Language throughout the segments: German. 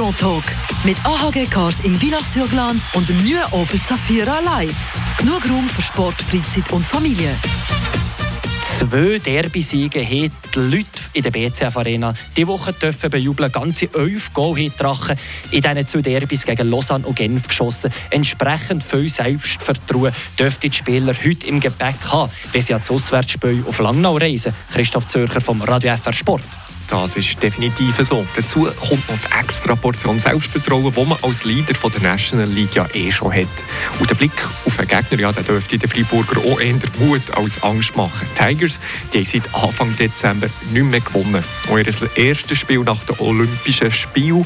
Grand Talk mit AHG Cars in Villach-sur-Glane und dem neuen Opel Zafira Live. Genug Raum für Sport, Freizeit und Familie. Zwei Derby-Siege haben die Leute in der BCF Arena diese Woche dürfen bejubeln. Ganze elf Goal haben Drachen in diesen zwei Derbys gegen Lausanne und Genf geschossen. Entsprechend viel Selbstvertrauen dürften die Spieler heute im Gepäck haben, wenn sie ans Auswärtsspiel auf Langnau reisen. Christoph Zürcher vom Radio FR Sport. Das ist definitiv so. Dazu kommt noch die extra Portion Selbstvertrauen, die man als Leader von der National League ja eh schon hat. Und der Blick auf den Gegner, ja, der dürfte den Freiburger auch eher Mut als Angst machen. Die Tigers die haben seit Anfang Dezember nicht mehr gewonnen. Auch ihr erstes Spiel nach dem Olympischen Spiel,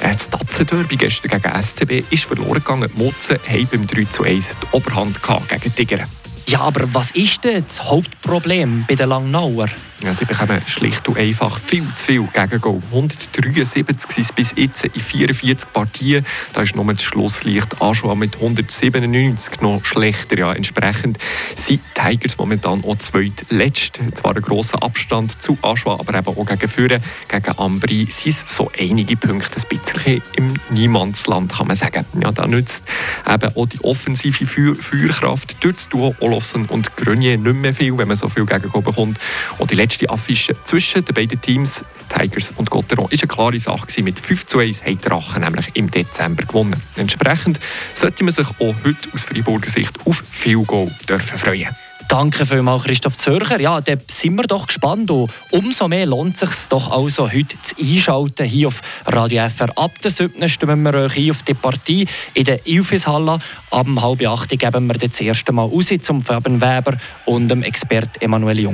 äh, das Tatzenderby gestern gegen STB, ist verloren gegangen. Die Motzen haben beim 3 zu 1 die Oberhand gegen Tiger. Ja, aber was ist denn das Hauptproblem bei den Langnauer? Ja, sie bekommen schlicht und einfach viel zu viel Gegengol. 173 sind bis jetzt in 44 Partien. Da ist nur das Schlusslicht Aschua mit 197 noch schlechter. Ja, entsprechend sind die Tigers momentan auch zweitletzt. Zwar ein grosser Abstand zu Aschua, aber eben auch gegen Führer, gegen Ambri sind es so einige Punkte ein bisschen im Niemandsland, kann man sagen. Ja, da nützt eben auch die offensive Feuerkraft durch das Duo Olofsen und Grenier nicht mehr viel, wenn man so viel Gegengol bekommt. Und die letzte Affische zwischen den beiden Teams, Tigers und Gotteron, ist eine klare Sache. Mit 5 zu 1 haben die Drachen nämlich im Dezember gewonnen. Entsprechend sollte man sich auch heute aus Freiburger Sicht auf viel Goal dürfen freuen. Danke vielmals, Christoph Zürcher. Ja, da sind wir doch gespannt. Und umso mehr lohnt es sich doch also heute zu einschalten hier auf Radio FR. Ab der 7. stimmen wir euch ein auf die Partie in der Ilfishalle. Ab halb acht geben wir das erste Mal raus zum Fabian Weber und dem Expert Emanuel Jung.